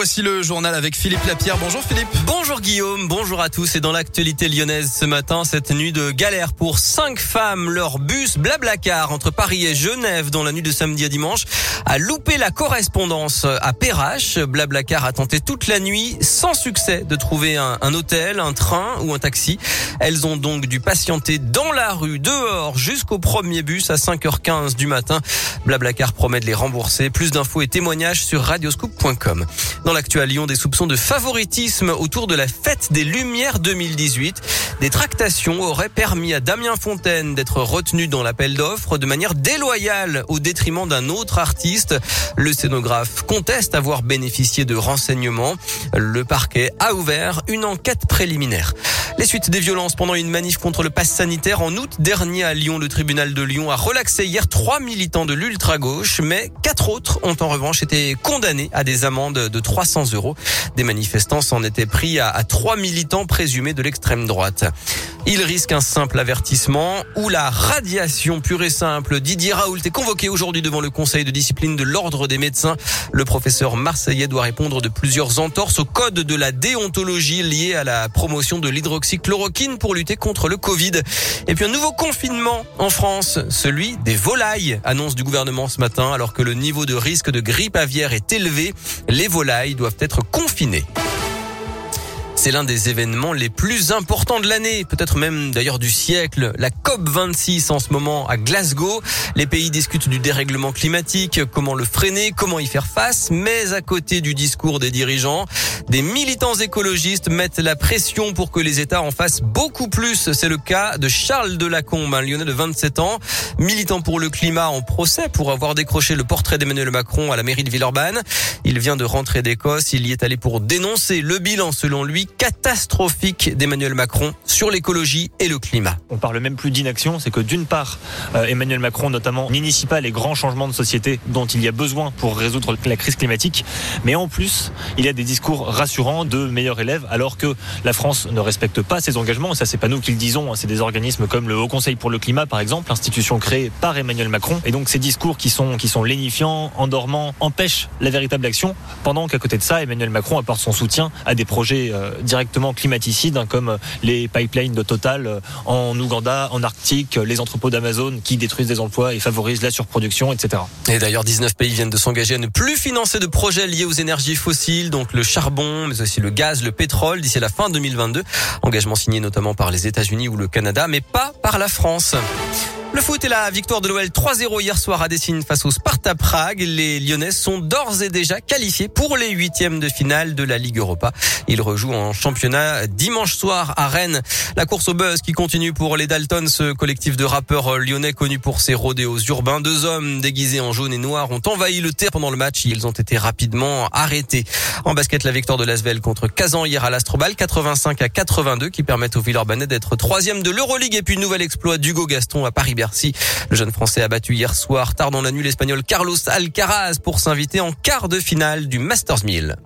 voici le journal avec Philippe Lapierre. Bonjour Philippe. Bonjour Guillaume, bonjour à tous. Et dans l'actualité lyonnaise ce matin, cette nuit de galère pour cinq femmes. Leur bus Blablacar entre Paris et Genève dans la nuit de samedi à dimanche a loupé la correspondance à Perrache. Blablacar a tenté toute la nuit sans succès de trouver un, hôtel, un train ou un taxi. Elles ont donc dû patienter dans la rue, dehors, jusqu'au premier bus à 5h15 du matin. Blablacar promet de les rembourser. Plus d'infos et témoignages sur radioscoop.com. Dans l'actu à Lyon, des soupçons de favoritisme autour de la fête des Lumières 2018. Des tractations auraient permis à Damien Fontaine d'être retenu dans l'appel d'offres de manière déloyale au détriment d'un autre artiste. Le scénographe conteste avoir bénéficié de renseignements. Le parquet a ouvert une enquête préliminaire. Les suites des violences pendant une manif contre le pass sanitaire en août dernier à Lyon, le tribunal de Lyon a relaxé hier trois militants de l'ultra-gauche, mais quatre autres ont en revanche été condamnés à des amendes de 300 euros. Des manifestants s'en étaient pris à, trois militants présumés de l'extrême droite. Il risque un simple avertissement ou la radiation pure et simple. Didier Raoult est convoqué aujourd'hui devant le conseil de discipline de l'ordre des médecins. Le professeur marseillais doit répondre de plusieurs entorses au code de la déontologie lié à la promotion de l'hydroxychloroquine pour lutter contre le Covid. Et puis un nouveau confinement en France, celui des volailles, annonce du gouvernement ce matin alors que le niveau de risque de grippe aviaire est élevé. Les volailles doivent être confinées. C'est l'un des événements les plus importants de l'année, peut-être même d'ailleurs du siècle. La COP26 en ce moment à Glasgow. Les pays discutent du dérèglement climatique, comment le freiner, comment y faire face. Mais à côté du discours des dirigeants, des militants écologistes mettent la pression pour que les États en fassent beaucoup plus. C'est le cas de Charles Delacombe, un lyonnais de 27 ans, militant pour le climat en procès pour avoir décroché le portrait d'Emmanuel Macron à la mairie de Villeurbanne. Il vient de rentrer d'Écosse. Il y est allé pour dénoncer le bilan, selon lui, catastrophique d'Emmanuel Macron sur l'écologie et le climat. On parle même plus d'inaction, c'est que d'une part, euh, Emmanuel Macron notamment n'initie pas les grands changements de société dont il y a besoin pour résoudre la crise climatique, mais en plus, il y a des discours rassurants de meilleurs élèves, alors que la France ne respecte pas ses engagements. Et ça, c'est pas nous qui le disons, hein, c'est des organismes comme le Haut Conseil pour le climat, par exemple, institution créée par Emmanuel Macron. Et donc, ces discours qui sont qui sont lénifiants, endormants, empêchent la véritable action. Pendant qu'à côté de ça, Emmanuel Macron apporte son soutien à des projets euh, directement climaticides, hein, comme les pipelines de Total euh, en Ouganda, en Arctique, les entrepôts d'Amazon qui détruisent des emplois et favorisent la surproduction, etc. Et d'ailleurs, 19 pays viennent de s'engager à ne plus financer de projets liés aux énergies fossiles, donc le charbon, mais aussi le gaz, le pétrole, d'ici la fin 2022. Engagement signé notamment par les États-Unis ou le Canada, mais pas par la France. Le foot et la victoire de l'OL 3-0 hier soir à Dessine face au Sparta Prague. Les Lyonnais sont d'ores et déjà qualifiés pour les huitièmes de finale de la Ligue Europa. Ils rejouent en championnat dimanche soir à Rennes. La course au buzz qui continue pour les Daltons, ce collectif de rappeurs lyonnais connu pour ses rodéos urbains. Deux hommes déguisés en jaune et noir ont envahi le terre pendant le match. Ils ont été rapidement arrêtés. En basket, la victoire de Lasvel contre Kazan hier à l'Astrobal, 85 à 82, qui permettent au Villeurbanais d'être troisième de l'Euroleague. Et puis nouvel exploit d'Hugo Gaston à Paris. Le jeune Français a battu hier soir, tard dans la nuit, l'Espagnol Carlos Alcaraz pour s'inviter en quart de finale du Masters 1000.